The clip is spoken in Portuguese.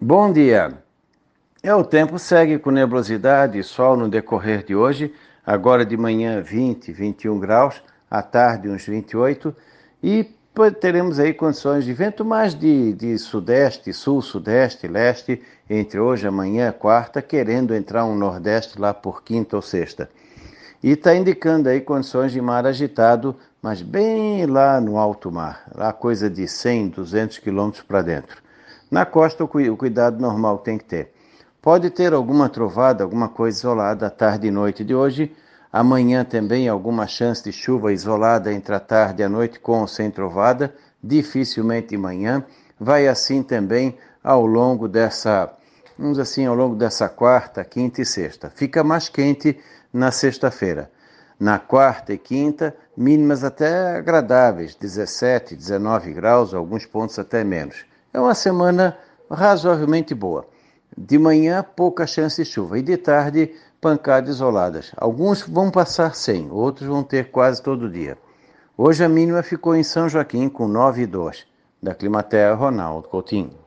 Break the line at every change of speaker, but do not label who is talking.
Bom dia. É, o tempo segue com nebulosidade e sol no decorrer de hoje, agora de manhã 20, 21 graus, à tarde uns 28, e teremos aí condições de vento mais de, de sudeste, sul, sudeste, leste, entre hoje, amanhã, quarta, querendo entrar um nordeste lá por quinta ou sexta. E está indicando aí condições de mar agitado, mas bem lá no alto mar, lá coisa de 100, 200 quilômetros para dentro. Na costa, o cuidado normal tem que ter. Pode ter alguma trovada, alguma coisa isolada à tarde e noite de hoje. Amanhã também alguma chance de chuva isolada entre a tarde e a noite, com ou sem trovada. Dificilmente de manhã. Vai assim também ao longo dessa, vamos assim, ao longo dessa quarta, quinta e sexta. Fica mais quente na sexta-feira. Na quarta e quinta, mínimas até agradáveis, 17, 19 graus, alguns pontos até menos. É uma semana razoavelmente boa. De manhã, pouca chance de chuva. E de tarde, pancadas isoladas. Alguns vão passar sem, outros vão ter quase todo dia. Hoje a mínima ficou em São Joaquim com 9,2. Da Climaterra, Ronaldo Coutinho.